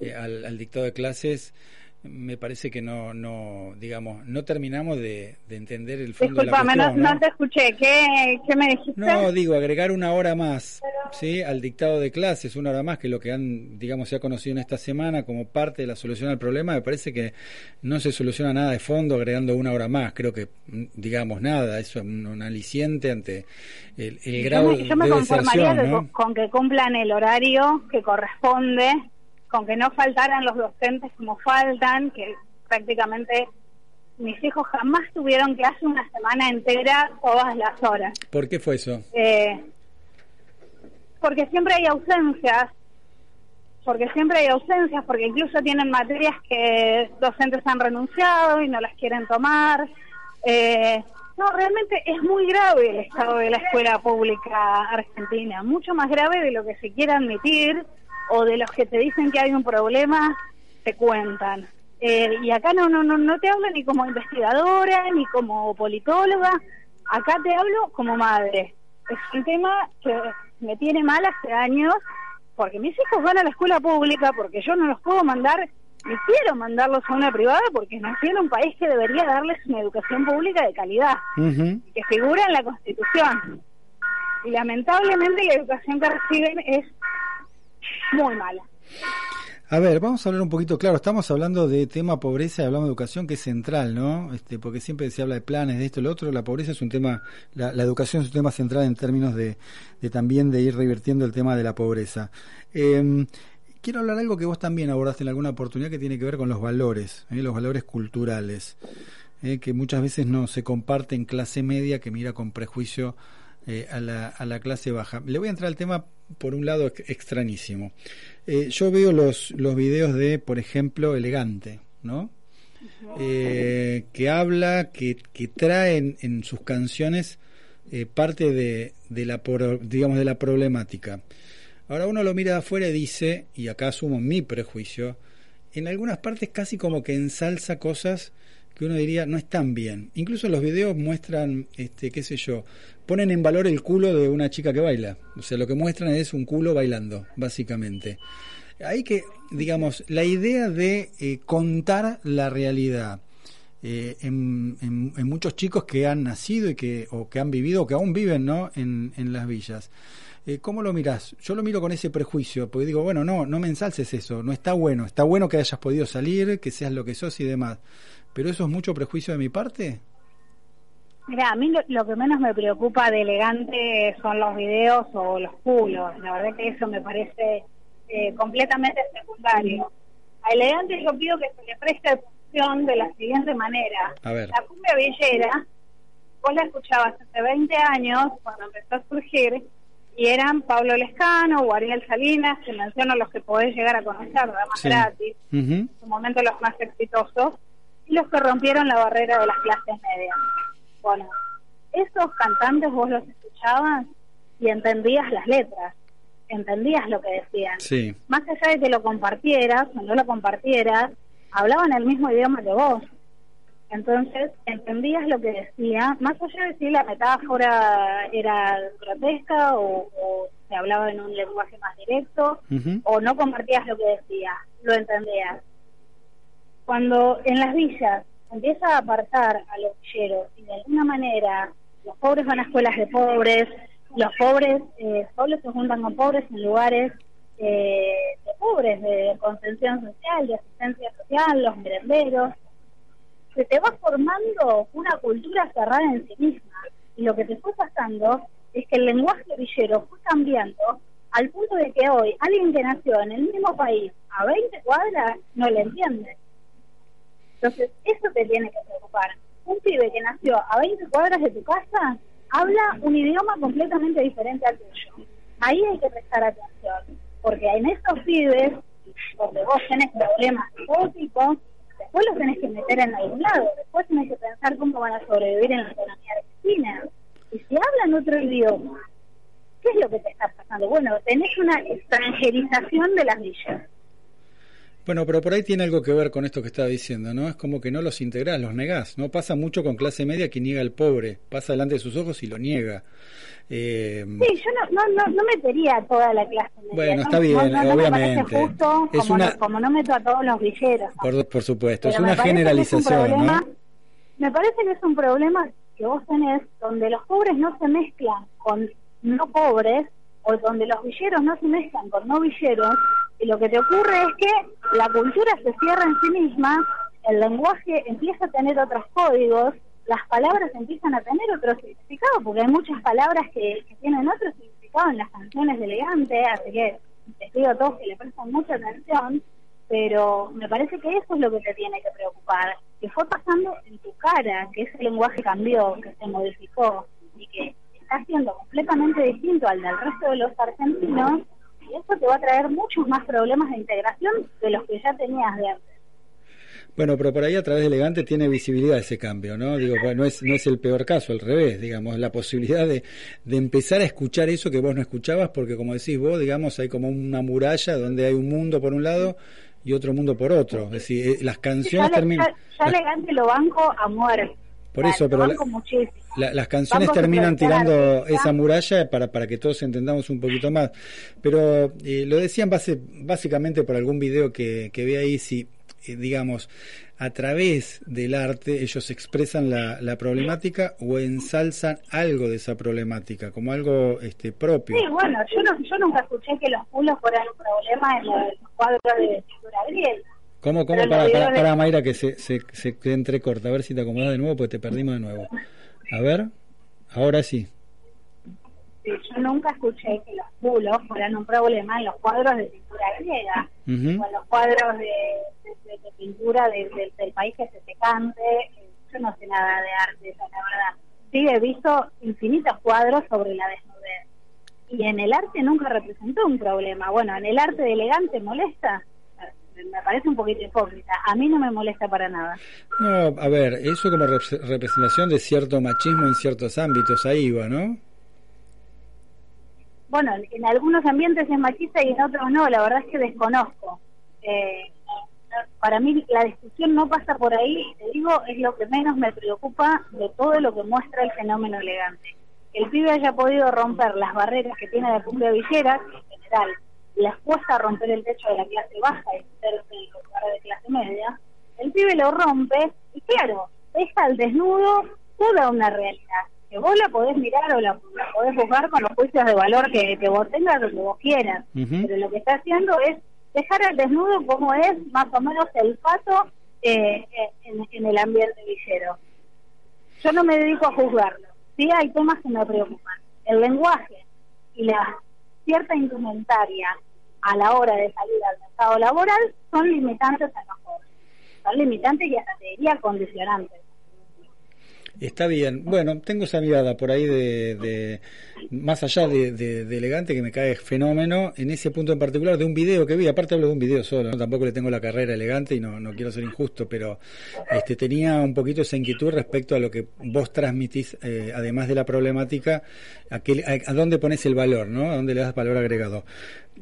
eh, al, al dictado de clases me parece que no, no digamos, no terminamos de, de entender el fondo Disculpame, de la cuestión. no, ¿no? no te escuché. ¿Qué, qué me dijiste? No, digo, agregar una hora más ¿sí? al dictado de clases, una hora más que lo que han, digamos, se ha conocido en esta semana como parte de la solución al problema, me parece que no se soluciona nada de fondo agregando una hora más. Creo que, digamos, nada, eso es un, un aliciente ante el, el yo grado me, yo me de conformaría deserción, de- ¿no? con que cumplan el horario que corresponde, con que no faltaran los docentes como faltan, que prácticamente mis hijos jamás tuvieron clase una semana entera todas las horas. ¿Por qué fue eso? Eh, porque siempre hay ausencias, porque siempre hay ausencias, porque incluso tienen materias que docentes han renunciado y no las quieren tomar. Eh, no, realmente es muy grave el estado de la escuela pública argentina, mucho más grave de lo que se quiera admitir o de los que te dicen que hay un problema, te cuentan. Eh, y acá no, no, no, no te hablo ni como investigadora, ni como politóloga, acá te hablo como madre. Es un tema que me tiene mal hace años, porque mis hijos van a la escuela pública, porque yo no los puedo mandar, ni quiero mandarlos a una privada, porque nací en un país que debería darles una educación pública de calidad, que figura en la Constitución. Y lamentablemente la educación que reciben es muy mala. A ver, vamos a hablar un poquito, claro, estamos hablando de tema pobreza y hablamos de educación que es central, ¿no? Este, porque siempre se habla de planes, de esto lo otro, la pobreza es un tema, la, la educación es un tema central en términos de, de también de ir revirtiendo el tema de la pobreza. Eh, quiero hablar algo que vos también abordaste en alguna oportunidad que tiene que ver con los valores, ¿eh? los valores culturales, ¿eh? que muchas veces no se comparte en clase media que mira con prejuicio eh, a, la, a la clase baja. Le voy a entrar al tema por un lado ex- extrañísimo. Eh, yo veo los, los videos de, por ejemplo, Elegante, ¿no? Eh, que habla, que, que trae en, en sus canciones eh, parte de, de la digamos de la problemática. Ahora uno lo mira de afuera y dice, y acá asumo mi prejuicio, en algunas partes casi como que ensalza cosas que uno diría no están bien. Incluso los videos muestran, este, qué sé yo, ponen en valor el culo de una chica que baila. O sea, lo que muestran es un culo bailando, básicamente. Hay que, digamos, la idea de eh, contar la realidad eh, en, muchos chicos que han nacido y que, o que han vivido o que aún viven ¿no? en, en las villas. Eh, ¿Cómo lo mirás? Yo lo miro con ese prejuicio, porque digo, bueno, no, no me ensalces eso, no está bueno, está bueno que hayas podido salir, que seas lo que sos y demás, pero eso es mucho prejuicio de mi parte. Mira, a mí lo, lo que menos me preocupa de elegante son los videos o los culos. La verdad que eso me parece eh, completamente secundario. A elegante yo pido que se le preste atención de la siguiente manera. A ver. La cumbia villera, vos la escuchabas hace 20 años, cuando empezó a surgir, y eran Pablo Lescano o Ariel Salinas, que menciono los que podés llegar a conocer, Sí. gratis, en su momento los más exitosos, y los que rompieron la barrera de las clases medias. Bueno, esos cantantes vos los escuchabas y entendías las letras, entendías lo que decían. Sí. Más allá de que lo compartieras o no lo compartieras, hablaban el mismo idioma que vos. Entonces, entendías lo que decía, más allá de si la metáfora era grotesca o, o se hablaba en un lenguaje más directo, o no compartías lo que decía, lo entendías. Cuando en las villas empieza a apartar a los villeros y de alguna manera los pobres van a escuelas de pobres, los pobres eh, solo se juntan con pobres en lugares eh, de pobres, de contención social, de asistencia social, los merenderos, se te va formando una cultura cerrada en sí misma. Y lo que te fue pasando es que el lenguaje villero fue cambiando al punto de que hoy alguien que nació en el mismo país a 20 cuadras no le entiende. Entonces, eso te tiene que preocupar. Un pibe que nació a 20 cuadras de tu casa habla un idioma completamente diferente al tuyo. Ahí hay que prestar atención, porque en esos pibes donde vos tenés problemas psicóticos, después los tenés que meter en algún lado, después tenés que pensar cómo van a sobrevivir en la economía argentina. Y si hablan otro idioma, ¿qué es lo que te está pasando? Bueno, tenés una extranjerización de las villas. Bueno, pero por ahí tiene algo que ver con esto que estaba diciendo, ¿no? Es como que no los integrás, los negás, ¿no? Pasa mucho con clase media que niega al pobre, pasa delante de sus ojos y lo niega. Eh, Sí, yo no, no, no, no metería a toda la clase media. Bueno, ¿no? está bien, No, obviamente. justo, Es como, una- no, como no meto a todos los villeros. por, por supuesto, es una me parece que es un generalización, problema- ¿no? Me parece que es un problema que vos tenés donde los pobres no se mezclan con no pobres o donde los villeros no se mezclan con no villeros y lo que te ocurre es que la cultura se cierra en sí misma, el lenguaje empieza a tener otros códigos, las palabras empiezan a tener otro significado porque hay muchas palabras que, que tienen otro significado en las canciones de elegante, así que les pido a todos que le presten mucha atención pero me parece que eso es lo que te tiene que preocupar, que fue pasando en tu cara, que ese lenguaje cambió, que se modificó y que está siendo completamente distinto al del resto de los argentinos eso te va a traer muchos más problemas de integración de los que ya tenías de antes. Bueno, pero por ahí a través de Elegante tiene visibilidad ese cambio, ¿no? Digo, bueno, no es, no es el peor caso, al revés, digamos, la posibilidad de, de empezar a escuchar eso que vos no escuchabas, porque como decís vos, digamos, hay como una muralla donde hay un mundo por un lado y otro mundo por otro. Es decir, eh, las canciones terminan... ya- ya elegante lo banco a muerte. Por eso, pero la- las canciones Banco terminan tirando esa muralla para, para que todos entendamos un poquito más. Pero eh, lo decían base, básicamente por algún video que, que vi ahí, si, eh, digamos, a través del arte ellos expresan la, la problemática o ensalzan algo de esa problemática, como algo este, propio. Sí, bueno, yo, no, yo nunca escuché que los culos fueran un problema en los cuadros de pintura griega. ¿Cómo, cómo? Para, para, para, Mayra, que se, se, se entrecorta. A ver si te acomodas de nuevo, pues te perdimos de nuevo. A ver, ahora sí. Sí, yo nunca escuché que los culos fueran un problema en los cuadros de pintura griega o en los cuadros de, de- pintura de- de- del país que se te cante. Eh, Yo no sé nada de arte, esa es la verdad. Sí, he visto infinitos cuadros sobre la desnudez. Y en el arte nunca representó un problema. Bueno, en el arte de elegante molesta. Me parece un poquito hipócrita. A mí no me molesta para nada. No, a ver, eso como rep- representación de cierto machismo en ciertos ámbitos, ahí va, ¿no? Bueno, en, algunos ambientes es machista y en otros no, la verdad es que desconozco. Eh, para mí la discusión no pasa por ahí, te digo, es lo que menos me preocupa de todo lo que muestra el fenómeno elegante. Que el pibe haya podido romper las barreras que tiene la cumbia villera, que en general les cuesta romper el techo de la clase baja y meterse en los lugares de clase media, el pibe lo rompe y claro, deja al desnudo toda una realidad que vos la podés mirar o la, la podés juzgar con los juicios de valor que, que vos tengas o que vos quieras. Pero lo que está haciendo es dejar al desnudo como es más o menos el paso eh, eh, en, en el ambiente villero. Yo no me dedico a juzgarlo. Sí hay temas que me preocupan. El lenguaje y la cierta indumentaria a la hora de salir al mercado laboral son limitantes a los jóvenes. Son limitantes y hasta te diría condicionantes. Está bien. Bueno, tengo esa mirada por ahí de, de- más allá de, de- de elegante que me cae fenómeno en ese punto en particular de un video que vi. Aparte hablo de un video solo. ¿no? Tampoco le tengo la carrera elegante y no, no quiero ser injusto, pero este tenía un poquito esa inquietud respecto a lo que vos transmitís, eh, además de la problemática, a, a dónde pones el valor, ¿no? A dónde le das valor agregado.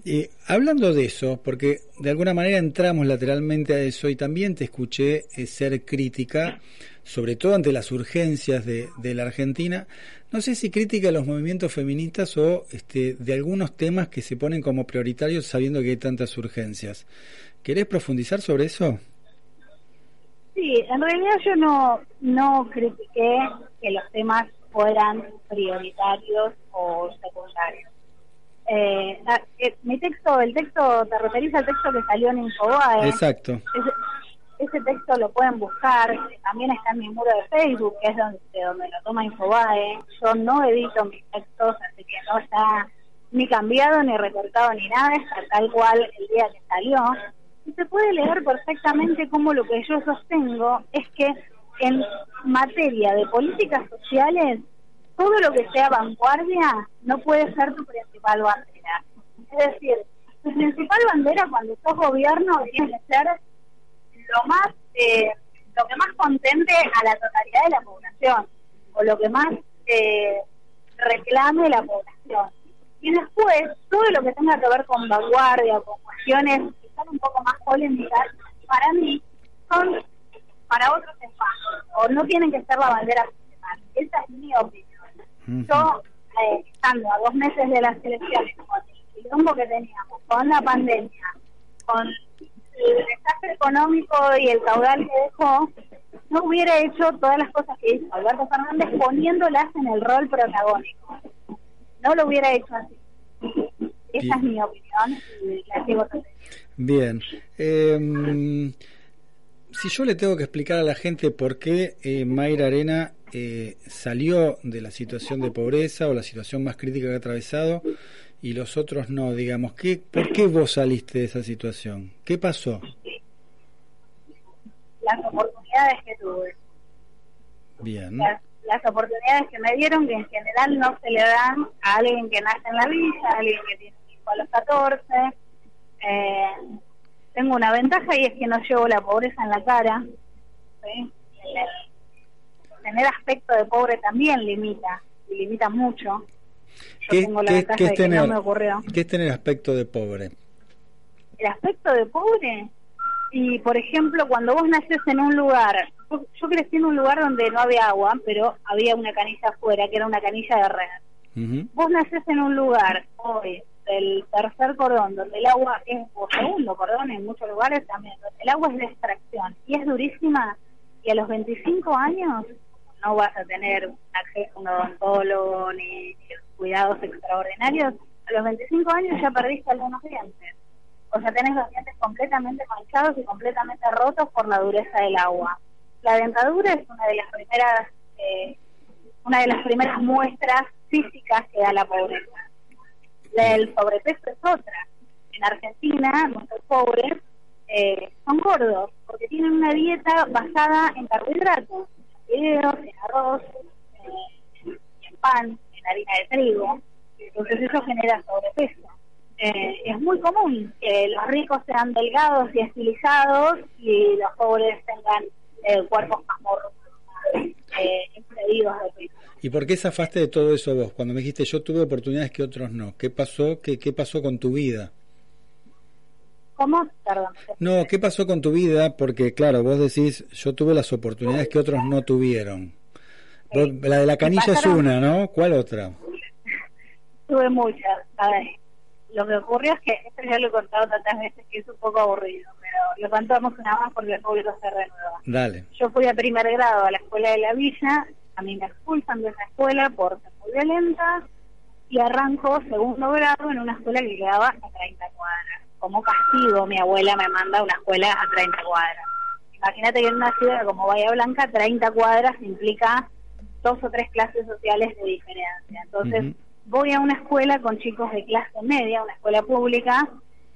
Y hablando de eso, porque de alguna manera entramos lateralmente a eso y también te escuché eh, ser crítica, sobre todo ante las urgencias de, de la Argentina, no sé si crítica de los movimientos feministas o este, de algunos temas que se ponen como prioritarios sabiendo que hay tantas urgencias. ¿Querés profundizar sobre eso? Sí, en realidad yo no, no critiqué que los temas fueran prioritarios o secundarios. Eh, eh, mi texto, el texto, te referís al texto que salió en Infobae. Exacto. Ese texto lo pueden buscar, también está en mi muro de Facebook, que es donde, de donde lo toma Infobae. Yo no edito mis textos, así que no está ni cambiado, ni recortado, ni nada, está tal cual el día que salió. Y se puede leer perfectamente cómo lo que yo sostengo es que en materia de políticas sociales, todo lo que sea vanguardia no puede ser tu principal bandera. Es decir, tu principal bandera cuando sos gobierno tiene que ser lo más eh, lo que más contente a la totalidad de la población o lo que más eh, reclame la población. Y después todo lo que tenga que ver con vanguardia con cuestiones que son un poco más polémicas para mí son para otros espacios o no tienen que ser la bandera principal. Esa es mi opinión. Yo eh, estando a dos meses de las elecciones con el quilombo que teníamos con la pandemia con el desastre económico y el caudal que dejó, no hubiera hecho todas las cosas que hizo Alberto Fernández poniéndolas en el rol protagónico. No lo hubiera hecho así. Esa es mi opinión y la sigo Bien. Eh, si yo le tengo que explicar a la gente por qué eh, Mayra Arena eh, salió de la situación de pobreza o la situación más crítica que ha atravesado y los otros no, digamos, ¿qué, ¿por qué vos saliste de esa situación? ¿Qué pasó? Las oportunidades que tuve. Bien. Las, las oportunidades que me dieron, que en general no se le dan a alguien que nace en la villa, a alguien que tiene hijo a los 14. Eh, tengo una ventaja y es que no llevo la pobreza en la cara. ¿sí? El- el tener aspecto de pobre también limita, y limita mucho. Yo ¿Qué, tengo la qué- ventaja de que tener, no me ocurrió. qué es tener aspecto de pobre? El aspecto de pobre, y por ejemplo, cuando vos naces en un lugar, yo, yo crecí en un lugar donde no había agua, pero había una canilla afuera, que era una canilla de red. Vos nacés en un lugar hoy del tercer cordón, donde el agua es, o segundo cordón en muchos lugares también, donde el agua es de extracción y es durísima, y a los 25 años no vas a tener acceso a un odontólogo ni, cuidados extraordinarios, a los 25 años ya perdiste algunos dientes. O sea, tenés los dientes completamente manchados y completamente rotos por la dureza del agua. La dentadura es una de las primeras eh, una de las primeras muestras físicas que da la pobreza. Del sobrepeso es otra. En Argentina, nuestros pobres eh, son gordos porque tienen una dieta basada en carbohidratos, en arroz, eh, en pan, en harina de trigo. Entonces eso genera sobrepeso. Eh, es muy común que los ricos sean delgados y estilizados y los pobres tengan eh, cuerpos más morros, eh, de peso. ¿Y por qué zafaste de todo eso vos? Cuando me dijiste yo tuve oportunidades que otros no. ¿Qué pasó? ¿Qué, qué pasó con tu vida? ¿Cómo? Perdón. No, ¿qué pasó con tu vida? Porque claro, vos decís yo tuve las oportunidades que otros no tuvieron. La de la canilla es una, ¿no? ¿Cuál otra? Tuve muchas. A ver, lo que ocurrió es que, esto ya lo he contado tantas veces que es un poco aburrido, pero lo contamos una más porque el público se renueva. Dale. Yo fui a primer grado a la escuela de la villa, a mí me expulsan de esa escuela por ser muy violenta y arranco segundo grado en una escuela que quedaba a 30 cuadras. Como castigo, mi abuela me manda a una escuela a 30 cuadras. Imagínate que en una ciudad como Bahía Blanca, 30 cuadras implica dos o tres clases sociales de diferencia. Entonces, voy a una escuela con chicos de clase media, una escuela pública,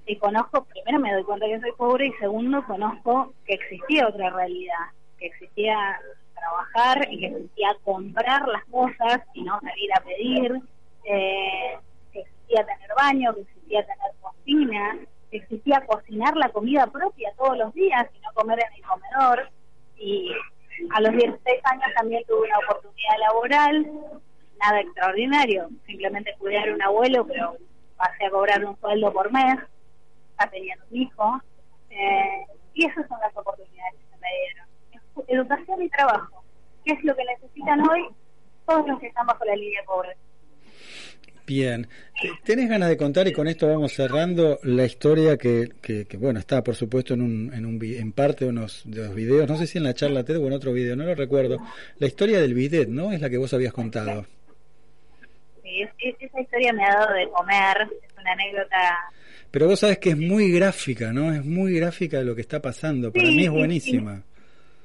y conozco, primero me doy cuenta que soy pobre y segundo conozco que existía otra realidad, que existía trabajar y que existía comprar las cosas y no salir a pedir, eh, que existía tener baño, que existía tener cocina, que existía cocinar la comida propia todos los días y no comer en el comedor. Y a los 16 años también tuve una oportunidad laboral, nada extraordinario, simplemente cuidar a un abuelo, pero pasé a cobrar un sueldo por mes, ya teniendo un hijo, eh, y esas son las oportunidades que se me dieron. Educación y trabajo, ¿qué es lo que necesitan hoy todos los que están bajo la línea de? Bien. Te- ¿Tenés ganas de contar, y con esto vamos cerrando, la historia que, que, que, bueno, está por supuesto en, un, en, un, en parte de, unos, de los videos, no sé si en la charla TED o en otro video, no lo recuerdo. La historia del bidet, ¿no? Es la que vos habías contado. Sí, es- es- esa historia me ha dado de comer, es una anécdota Pero vos sabés que es muy gráfica, ¿no? Es muy gráfica lo que está pasando. Para Sí, mí es y- buenísima.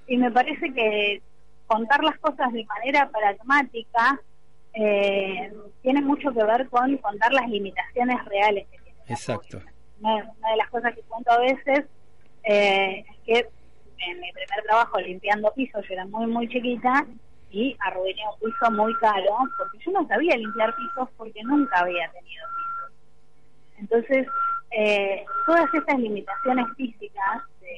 y me parece que contar las cosas de manera pragmática eh, tiene mucho que ver con contar las limitaciones reales que tiene. Exacto. Una, una de las cosas que cuento a veces eh, es que en mi primer trabajo limpiando pisos yo era muy muy chiquita y arruiné un piso muy caro porque yo no sabía limpiar pisos porque nunca había tenido pisos. Entonces eh, todas estas limitaciones físicas de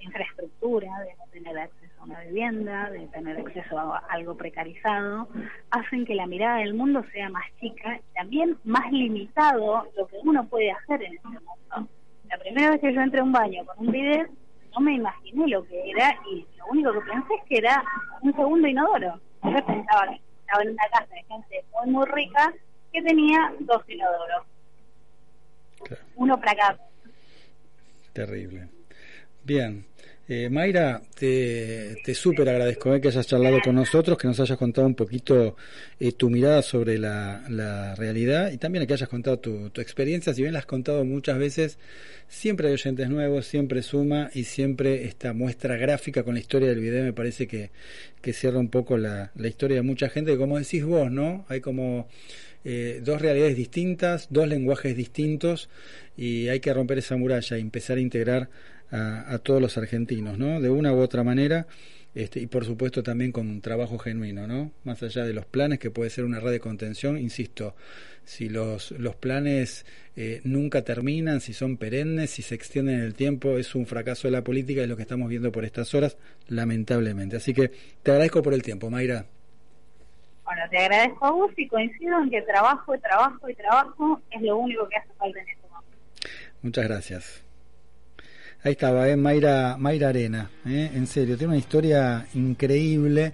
infraestructura, de no tener acceso una vivienda, de tener acceso a algo precarizado, hacen que la mirada del mundo sea más chica y también más limitado lo que uno puede hacer en ese mundo. La primera vez que yo entré a un baño con un bidet, no me imaginé lo que era y lo único que pensé es que era un segundo inodoro. Yo pensaba que estaba en una casa de gente muy, muy rica que tenía dos inodoros. Uno para cada Terrible. Bien. Eh, Mayra, te, te súper agradezco eh, que hayas charlado con nosotros, que nos hayas contado un poquito eh, tu mirada sobre la, la, realidad y también que hayas contado tu, tu, experiencia. Si bien la has contado muchas veces, siempre hay oyentes nuevos, siempre suma y siempre esta muestra gráfica con la historia del video me parece que, que cierra un poco la, la historia de mucha gente. Como decís vos, ¿no? Hay como eh, dos realidades distintas, dos lenguajes distintos y hay que romper esa muralla y empezar a integrar a, a todos los argentinos, ¿no? De una u otra manera. Este, y por supuesto también con un trabajo genuino, ¿no? Más allá de los planes, que puede ser una red de contención, insisto, si los, los planes eh, nunca terminan, si son perennes, si se extienden en el tiempo, es un fracaso de la política y lo que estamos viendo por estas horas, lamentablemente. Así que te agradezco por el tiempo, Mayra. Bueno, te agradezco a vos y coincido en que trabajo, trabajo y trabajo es lo único que hace falta en este momento. Muchas gracias. Ahí estaba, ¿eh? Mayra, Mayra Arena, ¿eh? en serio, tiene una historia increíble.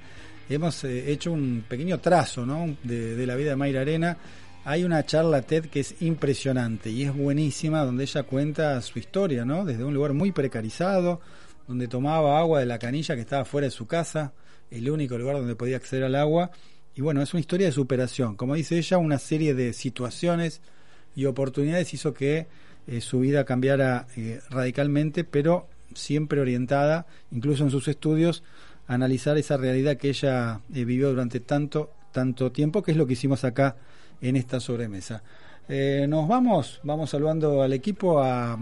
Hemos eh, hecho un pequeño trazo ¿no? de, de, la vida de Mayra Arena. Hay una charla TED que es impresionante y es buenísima, donde ella cuenta su historia, ¿no? Desde un lugar muy precarizado, donde tomaba agua de la canilla que estaba fuera de su casa, el único lugar donde podía acceder al agua. Y bueno, es una historia de superación. Como dice ella, una serie de situaciones y oportunidades hizo que eh, su vida cambiara eh, radicalmente, pero siempre orientada, incluso en sus estudios, a analizar esa realidad que ella eh, vivió durante tanto, tanto tiempo, que es lo que hicimos acá en esta sobremesa. nos vamos, vamos saludando al equipo, a,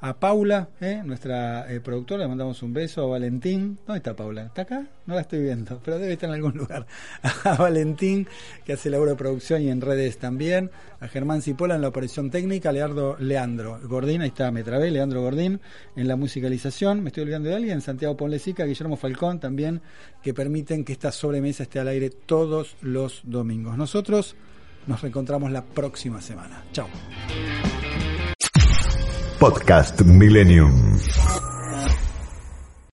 a Paula, ¿eh? nuestra eh, productora, le mandamos un beso a Valentín. ¿Dónde está Paula? ¿Está acá? No la estoy viendo, pero debe estar en algún lugar. A Valentín, que hace labor de producción y en redes también. A Germán Cipola en la operación técnica. Leandro, Leandro Gordín, ahí está, me trabé, Leandro Gordín en la musicalización. Me estoy olvidando de alguien. Santiago Ponlesica, Guillermo Falcón también, que permiten que esta sobremesa esté al aire todos los domingos. Nosotros nos reencontramos la próxima semana. Chao. Podcast Millennium.